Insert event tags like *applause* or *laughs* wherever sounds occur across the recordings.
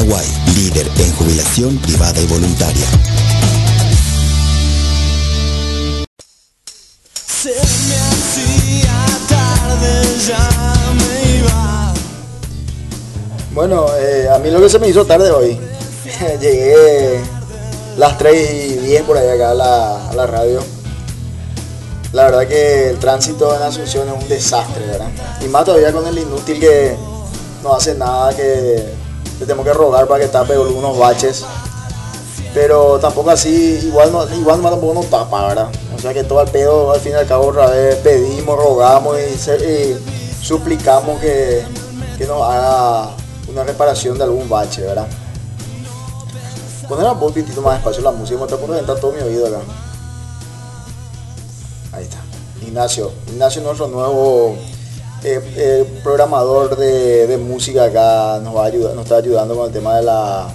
Paraguay, líder en jubilación privada y voluntaria. Bueno, eh, a mí lo que se me hizo tarde hoy, *laughs* llegué las 3 y 10 por ahí acá a la, a la radio. La verdad que el tránsito en Asunción es un desastre, ¿verdad? Y más todavía con el inútil que no hace nada, que le tengo que rogar para que tape algunos baches. Pero tampoco así, igual no, igual tampoco nos tapa, ¿verdad? O sea que todo el pedo al fin y al cabo otra vez pedimos, rogamos y, suplicamos que, que nos haga una reparación de algún bache, ¿verdad? Poner un poquitito más despacio la música, me está por todo mi oído acá. Ahí está. Ignacio. Ignacio, nuestro nuevo eh, eh, programador de, música acá, nos va a ayudar, nos está ayudando con el tema de la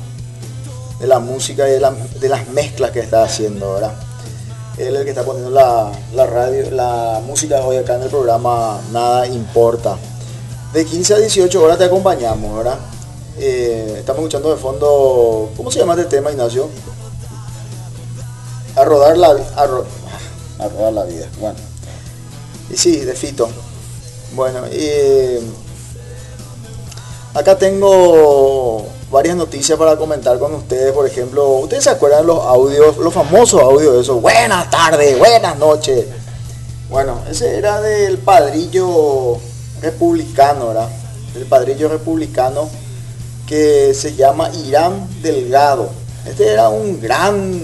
de la música y de, la- las mezclas que está haciendo, ¿verdad? Él es el que está poniendo la, radio, la música hoy acá en el programa Nada Importa. De 15 a 18 horas te acompañamos, ¿verdad? Eh, estamos escuchando de fondo, ¿cómo se llama este tema, Ignacio? A rodar la, a rodar la vida, bueno. Y sí, de Fito. Bueno, y acá tengo varias noticias para comentar con ustedes. Por ejemplo, ¿ustedes se acuerdan los audios, los famosos audios de esos? Buenas tardes, buenas noches. Bueno, ese era del padrillo republicano, ¿verdad? El padrillo republicano que se llama Irán Delgado. Este era un gran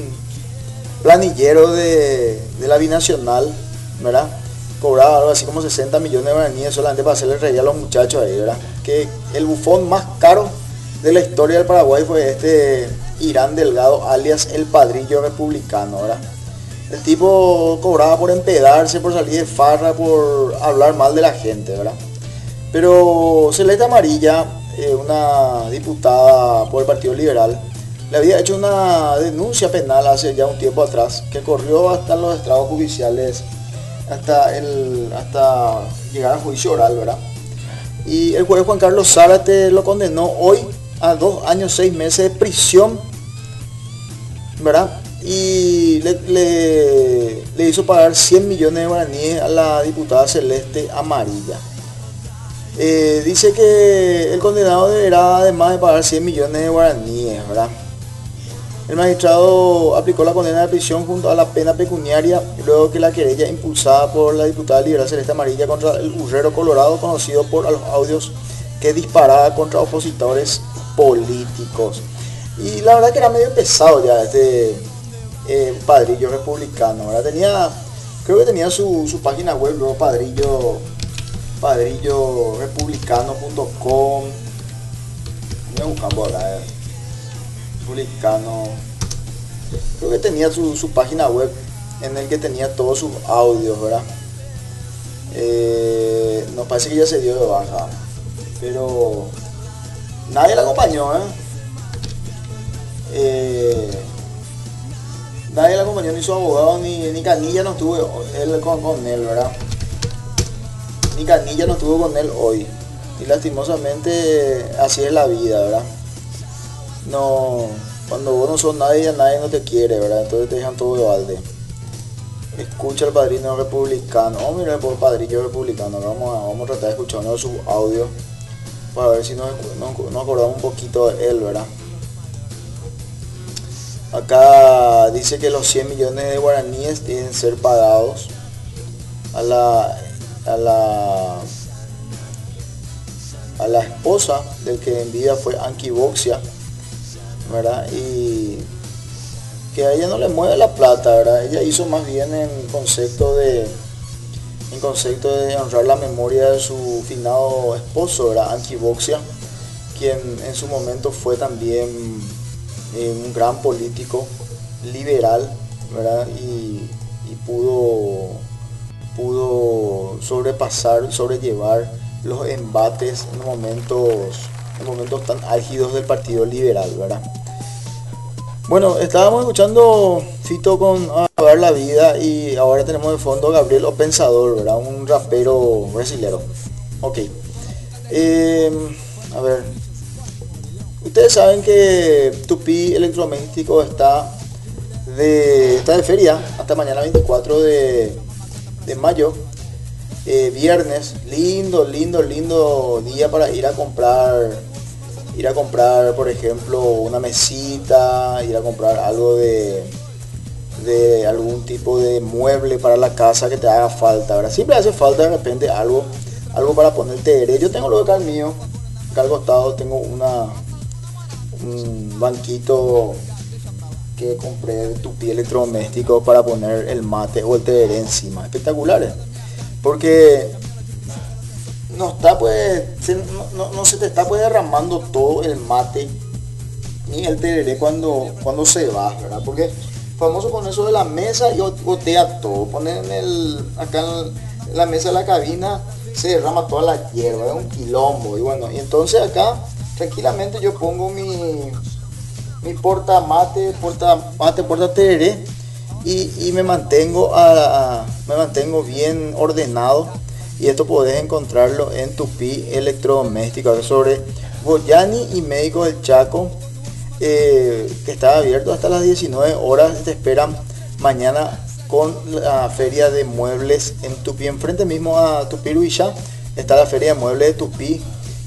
planillero de la binacional, ¿verdad? Cobraba algo así como 60 millones de guaraníes solamente para hacerle reír a los muchachos ahí, ¿verdad? Que el bufón más caro de la historia del Paraguay fue este Irán Delgado, alias el padrillo republicano, ¿verdad? El tipo cobraba por empedarse, por salir de farra, por hablar mal de la gente, ¿verdad? Pero Celeste Amarilla, eh, una diputada por el Partido Liberal, le había hecho una denuncia penal hace ya un tiempo atrás, que corrió hasta los estrados judiciales, hasta, el, hasta llegar a juicio oral, ¿verdad? Y el juez Juan Carlos Zárate lo condenó hoy a dos años, seis meses de prisión, ¿verdad? Y le, le- hizo pagar 100 millones de guaraníes a la diputada Celeste Amarilla. Eh, dice que el condenado deberá además de pagar 100 millones de guaraníes, ¿verdad? El magistrado aplicó la condena de prisión junto a la pena pecuniaria luego que la querella impulsada por la diputada liberal Celeste Amarilla contra el Urrero Colorado, conocido por los audios que disparaba contra opositores políticos. Y la verdad que era medio pesado ya este eh, padrillo republicano, ¿verdad? Tenía, creo que tenía su, su página web, luego padrillo, padrillorepublicano.com. Voy a buscar por acá, eh. Republicano. Creo que tenía su, su página web en el que tenía todos sus audios, ¿verdad? Eh, nos parece que ya se dio de baja. Pero nadie la acompañó, ¿eh? Eh, nadie la acompañó, ni su abogado, ni, ni Canilla no estuvo él con, con él, ¿verdad? Ni Canilla no estuvo con él hoy. Y lastimosamente así es la vida, ¿verdad? No, cuando vos no sos nadie, nadie no te quiere, ¿verdad? Entonces te dejan todo de balde. Escucha al padrino republicano. Oh, mira por padrillo republicano. Vamos a, vamos a tratar de escuchar uno de sus audios para ver si nos, nos, nos acordamos un poquito de él, ¿verdad? Acá dice que los 100 millones de guaraníes que ser pagados a la, a la, a la esposa del que en vida fue Anki Boxia, ¿verdad? Y que a ella no le mueve la plata, ¿verdad? Ella hizo más bien en concepto de en concepto de honrar la memoria de su finado esposo, ¿verdad? Anki Boxia, quien en su momento fue también eh, un gran político liberal, ¿verdad? Y, pudo, pudo sobrepasar, sobrellevar los embates en momentos, en momentos tan álgidos del Partido Liberal, ¿verdad? Bueno, estábamos escuchando Fito con A ver la vida y ahora tenemos de fondo Gabriel O Pensador, ¿verdad? Un rapero brasilero. Ok. Eh, a ver. Ustedes saben que Tupi Electrodoméstico está de, está de feria hasta mañana 24 de, mayo. Eh, viernes, lindo, lindo, lindo día para ir a comprar, ir a comprar, por ejemplo, una mesita, ir a comprar algo de, de algún tipo de mueble para la casa que te haga falta, ¿verdad? Siempre hace falta de repente algo, algo para ponerte Yo tengo lo acá el mío, acá al costado tengo una, un banquito que compré de tu pie electrodoméstico para poner el mate o el tereré encima. Espectaculares. Porque no está pues, no, se te está pues derramando todo el mate ni el tereré cuando, cuando se va, ¿verdad? Porque famoso con eso de la mesa y gotea todo. Ponen el, acá en la mesa de la cabina se derrama toda la hierba, es un quilombo. Y bueno, y entonces acá tranquilamente yo pongo mi, mi porta mate, porta mate, porta tereré y, me mantengo a, me mantengo bien ordenado y esto podés encontrarlo en Tupi Electrodoméstico sobre Goyani y Médico del Chaco eh, que está abierto hasta las 19 horas. Te esperan mañana con la feria de muebles en Tupi. Enfrente mismo a Tupi Luisa está la feria de muebles de Tupi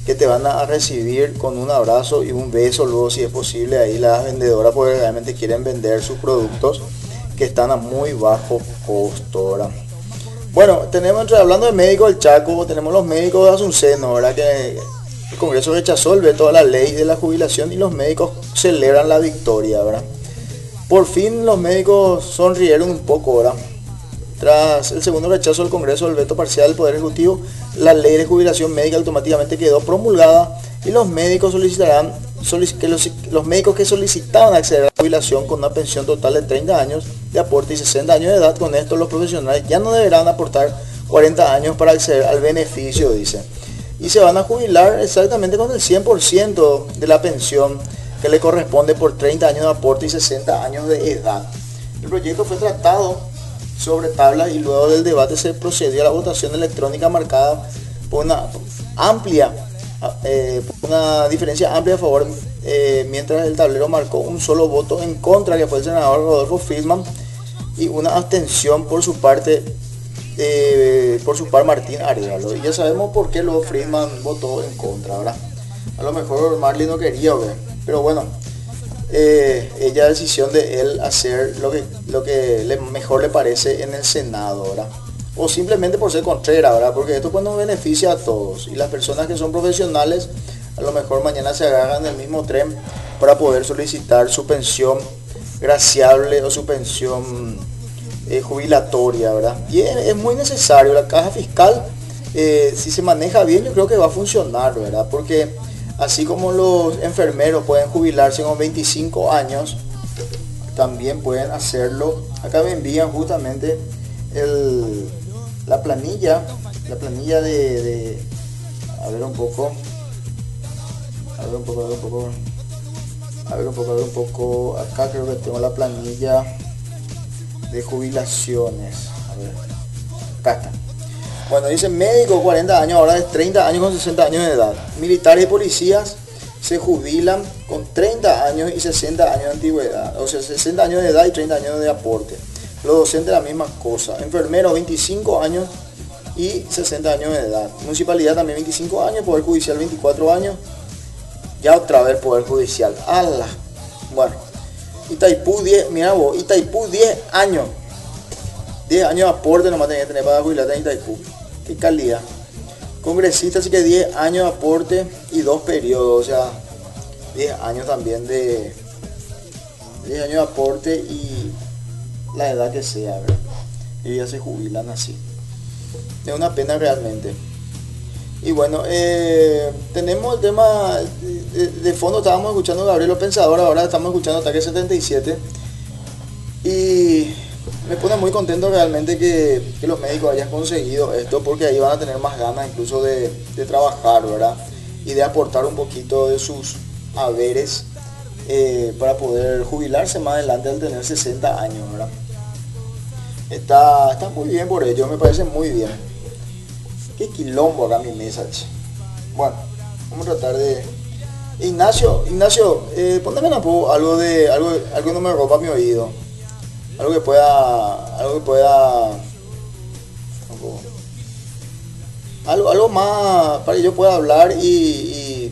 que te van a recibir con un abrazo y un beso luego si es posible ahí las vendedoras porque realmente quieren vender sus productos que están a muy bajo costo bueno tenemos hablando de médicos del Chaco tenemos los médicos de Asunceno verdad que el Congreso rechazó el veto a la ley de la jubilación y los médicos celebran la victoria, ¿verdad? Por fin los médicos sonrieron un poco, ¿verdad? Tras el segundo rechazo del Congreso del veto parcial del Poder Ejecutivo, la ley de jubilación médica automáticamente quedó promulgada y los médicos solicitarán que los, médicos que solicitaban acceder a la jubilación con una pensión total de 30 años de aporte y 60 años de edad, con esto los profesionales ya no deberán aportar 40 años para acceder al beneficio, dice y se van a jubilar exactamente con el 100% de la pensión que le corresponde por 30 años de aporte y 60 años de edad. El proyecto fue tratado sobre tablas y luego del debate se procedió a la votación electrónica marcada por una amplia, eh, una diferencia amplia a favor, eh, mientras el tablero marcó un solo voto en contra, que fue el senador Rodolfo Friedman, y una abstención por su parte eh, por su par Martín Arevalo. Y ya sabemos por qué luego Friedman votó en contra, ¿verdad? A lo mejor Marley no quería, ver pero bueno, ella decisión de él hacer lo que, lo que le, mejor le parece en el Senado, ¿verdad? O simplemente por ser contrera, ¿verdad? Porque esto pues nos beneficia a todos. Y las personas que son profesionales, a lo mejor mañana se agarran del mismo tren para poder solicitar su pensión graciable o su pensión eh, jubilatoria, ¿verdad? Y es, muy necesario, la caja fiscal, eh, si se maneja bien, yo creo que va a funcionar, ¿verdad? Porque así como los enfermeros pueden jubilarse con 25 años, también pueden hacerlo. Acá me envían justamente el, la planilla, la planilla de, de, a ver un poco, a ver un poco, a ver un poco, a ver un poco, a ver un poco, acá creo que tengo la planilla de jubilaciones. A ver, acá está. Bueno, dice médico 40 años, ahora es 30 años con 60 años de edad. Militares y policías se jubilan con 30 años y 60 años de antigüedad. O sea, 60 años de edad y 30 años de aporte. Los docentes la misma cosa. Enfermeros 25 años y 60 años de edad. Municipalidad también 25 años, Poder Judicial 24 años. Ya otra vez Poder Judicial. ¡Hala! Bueno, Itaipú 10, mira vos, Itaipú 10 años. 10 años de aporte nomás tenía que tener para jubilarte en Itaipú. Qué calidad. Congresista así que 10 años de aporte y dos periodos, o sea, 10 años también de 10 años de aporte y la edad que sea, ¿verdad? Ya se jubilan así. Es una pena realmente. Y bueno, eh, tenemos el tema de, fondo, estábamos escuchando Gabriel Pensador, ahora estamos escuchando Ataque 77. Y me pone muy contento realmente que, los médicos hayan conseguido esto, porque ahí van a tener más ganas incluso de, trabajar, ¿verdad? Y de aportar un poquito de sus haberes eh, para poder jubilarse más adelante al tener 60 años. Está, está muy bien por ello, me parece muy bien. Qué quilombo acá mi mesa, Bueno, vamos a tratar de, Ignacio, Ignacio, eh, algo de algo, algo no me rompa mi oído. Algo que pueda, algo que pueda, algo, algo más para que yo pueda hablar y,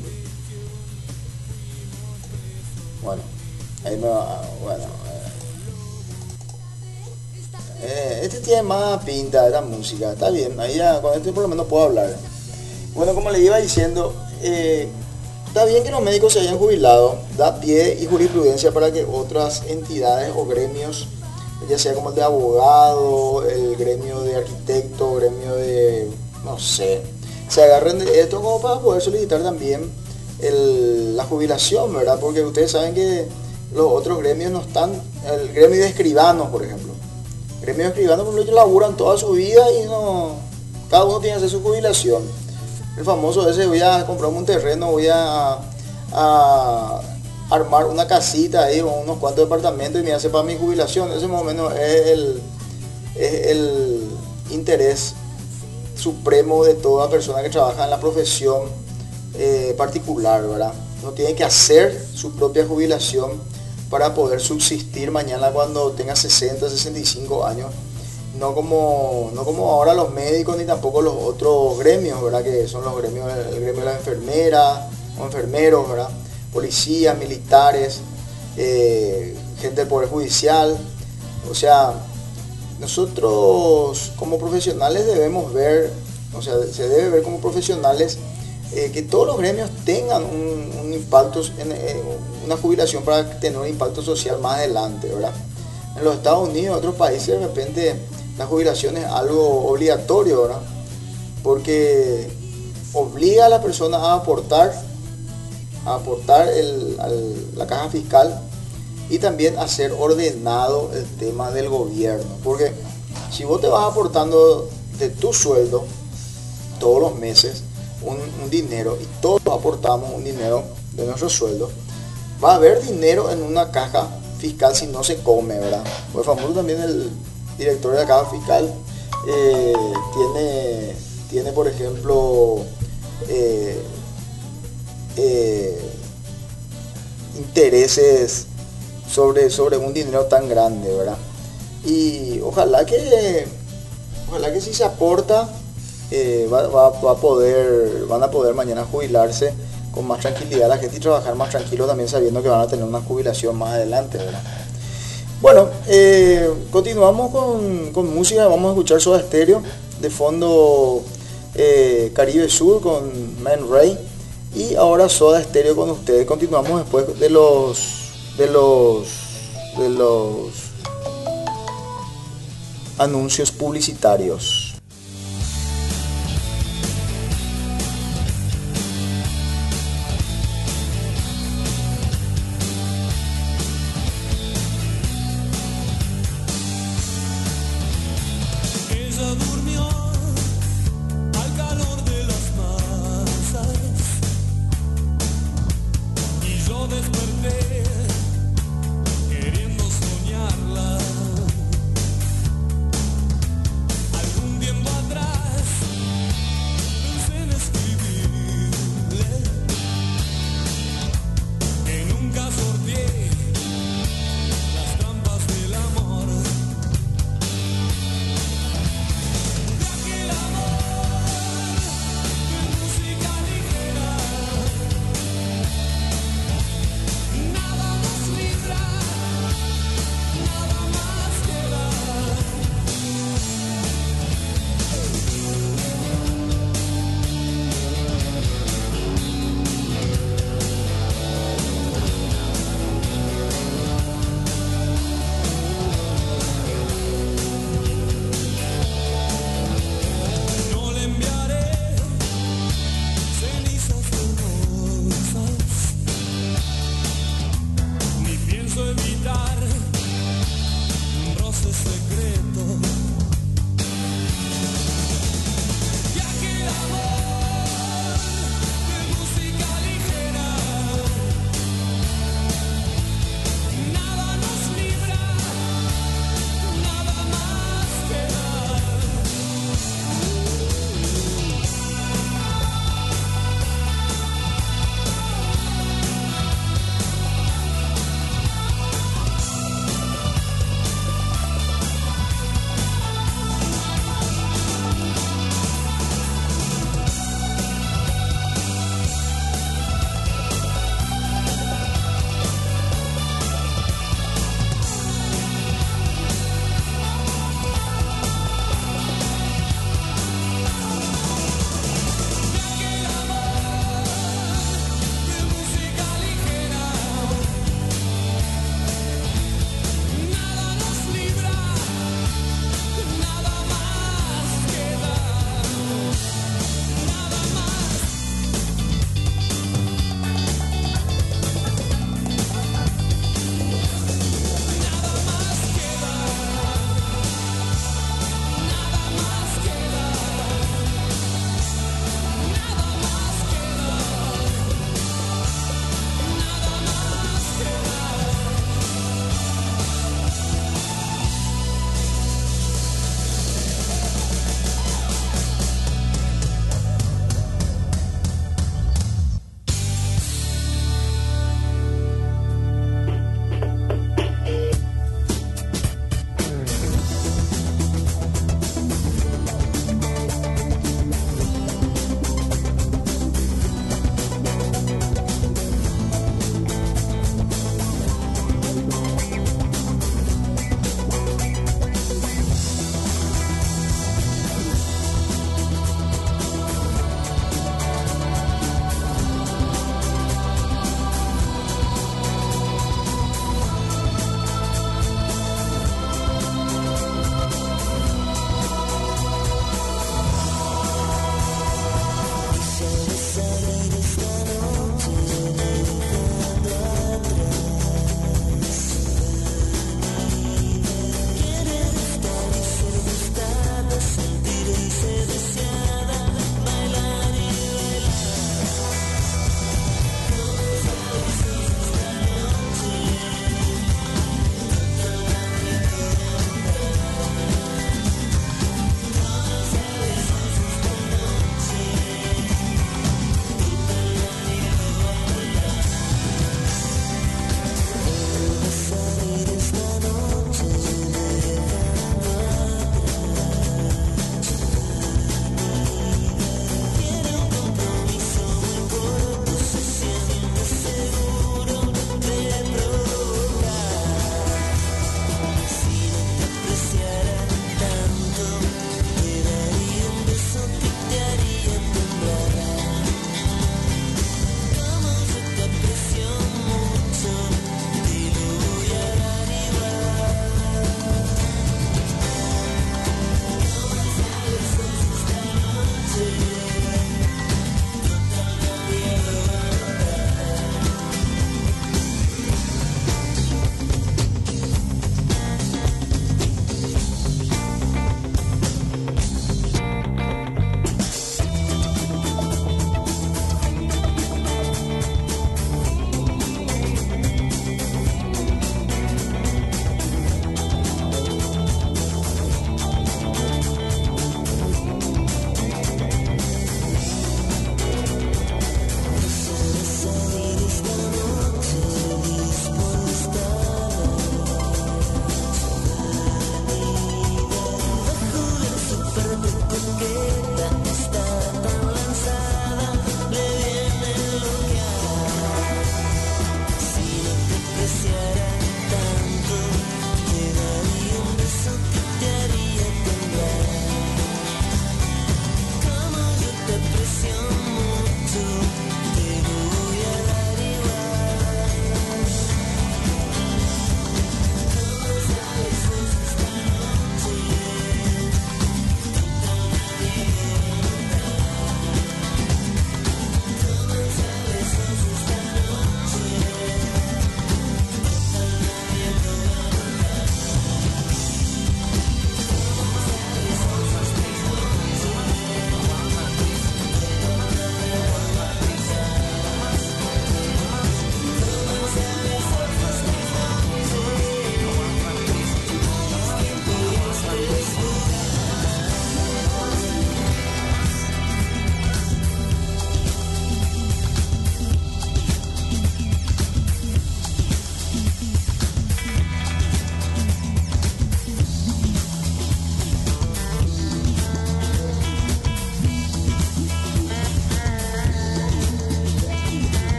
bueno, ahí me va, bueno. Eh, este tiene más pinta de la música, está bien, ahí ya con este por lo menos puedo hablar. Bueno, como le iba diciendo, eh, Está bien que los médicos se hayan jubilado, da pie y jurisprudencia para que otras entidades o gremios, ya sea como el de abogado, el gremio de arquitecto, gremio de, no sé, se agarren de esto como para poder solicitar también la jubilación, ¿verdad? Porque ustedes saben que los otros gremios no están, el gremio de escribanos, por ejemplo. El gremio de escribanos, por ejemplo, laburan toda su vida y no, cada uno tiene que hacer su jubilación el famoso ese, voy a comprarme un terreno, voy a, armar una casita ahí o unos cuantos departamentos y me hace para mi jubilación. Ese más o menos es el, el interés supremo de toda persona que trabaja en la profesión eh, particular, ¿verdad? No tiene que hacer su propia jubilación para poder subsistir mañana cuando tenga 60, 65 años no como, no como ahora los médicos ni tampoco los otros gremios, ¿verdad? Que son los gremios, el gremio de las enfermeras o enfermeros, ¿verdad? Policías, militares, eh, gente del Poder Judicial. O sea, nosotros como profesionales debemos ver, o sea, se debe ver como profesionales eh, que todos los gremios tengan un, impacto, en, una jubilación para tener un impacto social más adelante, ¿verdad? En los Estados Unidos, otros países, de repente la jubilación es algo obligatorio, ¿verdad? Porque obliga a la persona a aportar, a aportar la caja fiscal y también a ser ordenado el tema del gobierno. Porque si vos te vas aportando de tu sueldo todos los meses un, dinero y todos aportamos un dinero de nuestro sueldo, va a haber dinero en una caja fiscal si no se come, ¿verdad? Pues famoso también el director de la Caja Fiscal eh, tiene, tiene, por ejemplo, eh, eh, intereses sobre, sobre un dinero tan grande, ¿verdad? Y ojalá que, ojalá que si se aporta, va, a poder, van a poder mañana jubilarse con más tranquilidad la gente y trabajar más tranquilo también sabiendo que van a tener una jubilación más adelante. Bueno, eh, continuamos con, música, vamos a escuchar Soda Stereo, de fondo eh, Caribe Sur con Man Ray y ahora Soda Stereo con ustedes. Continuamos después de los de los de los anuncios publicitarios.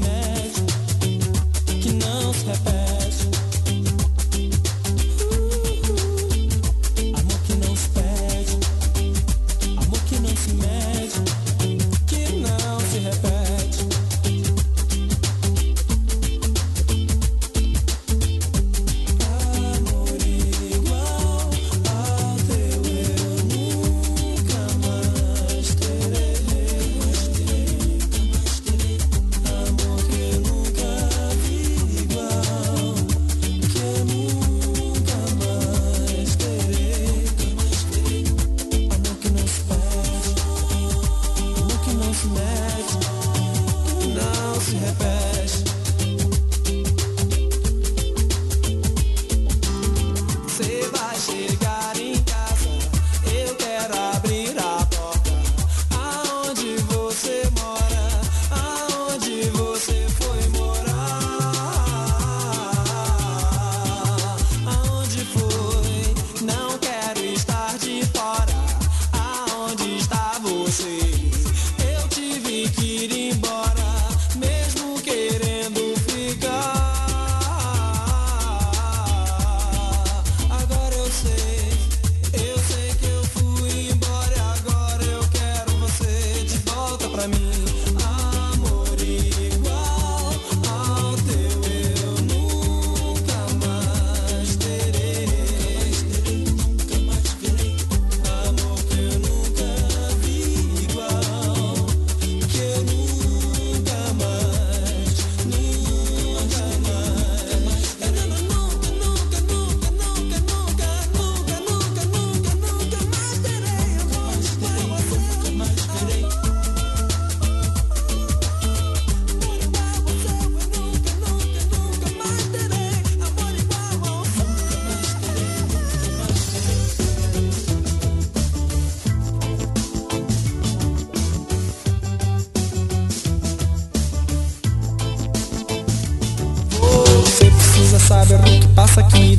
man.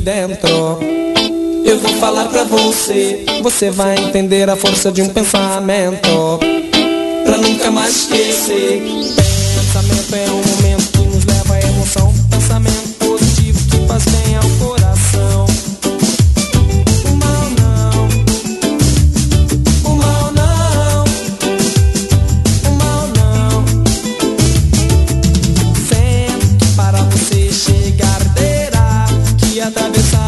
Dentro. Eu vou falar pra você, você vai entender a força de um pensamento. Pra nunca mais esquecer. atravessar.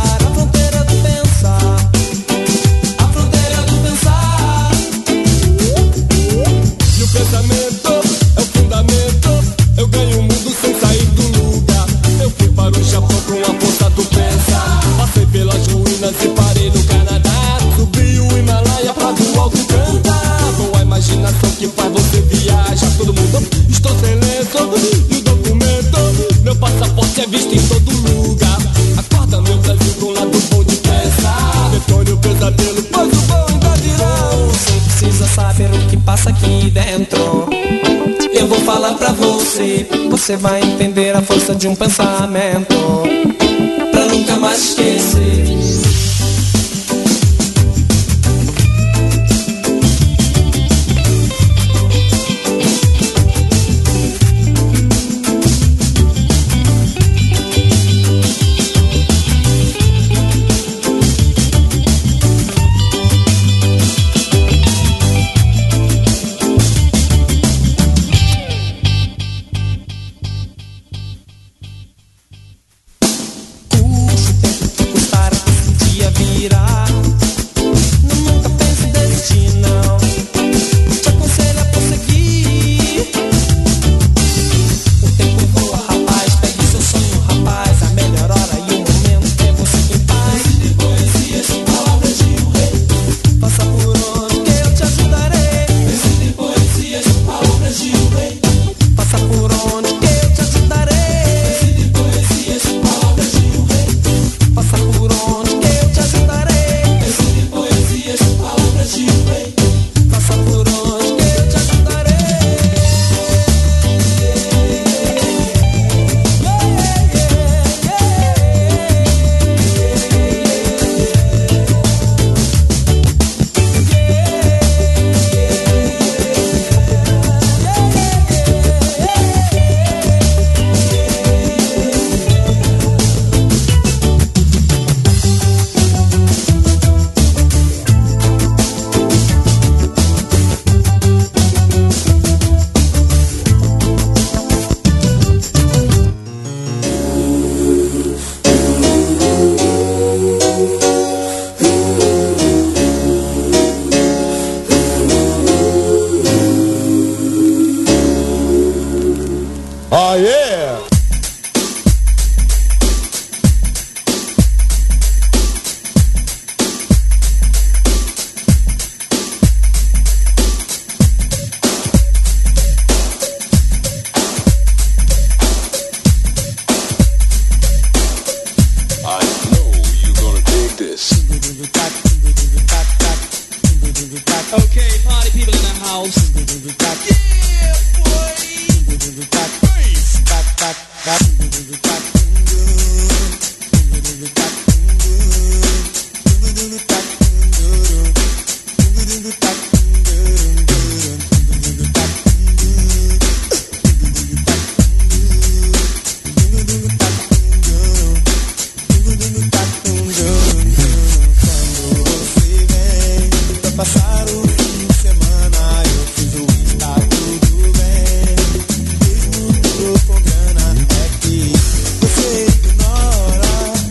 Você vai entender a força de um pensamento.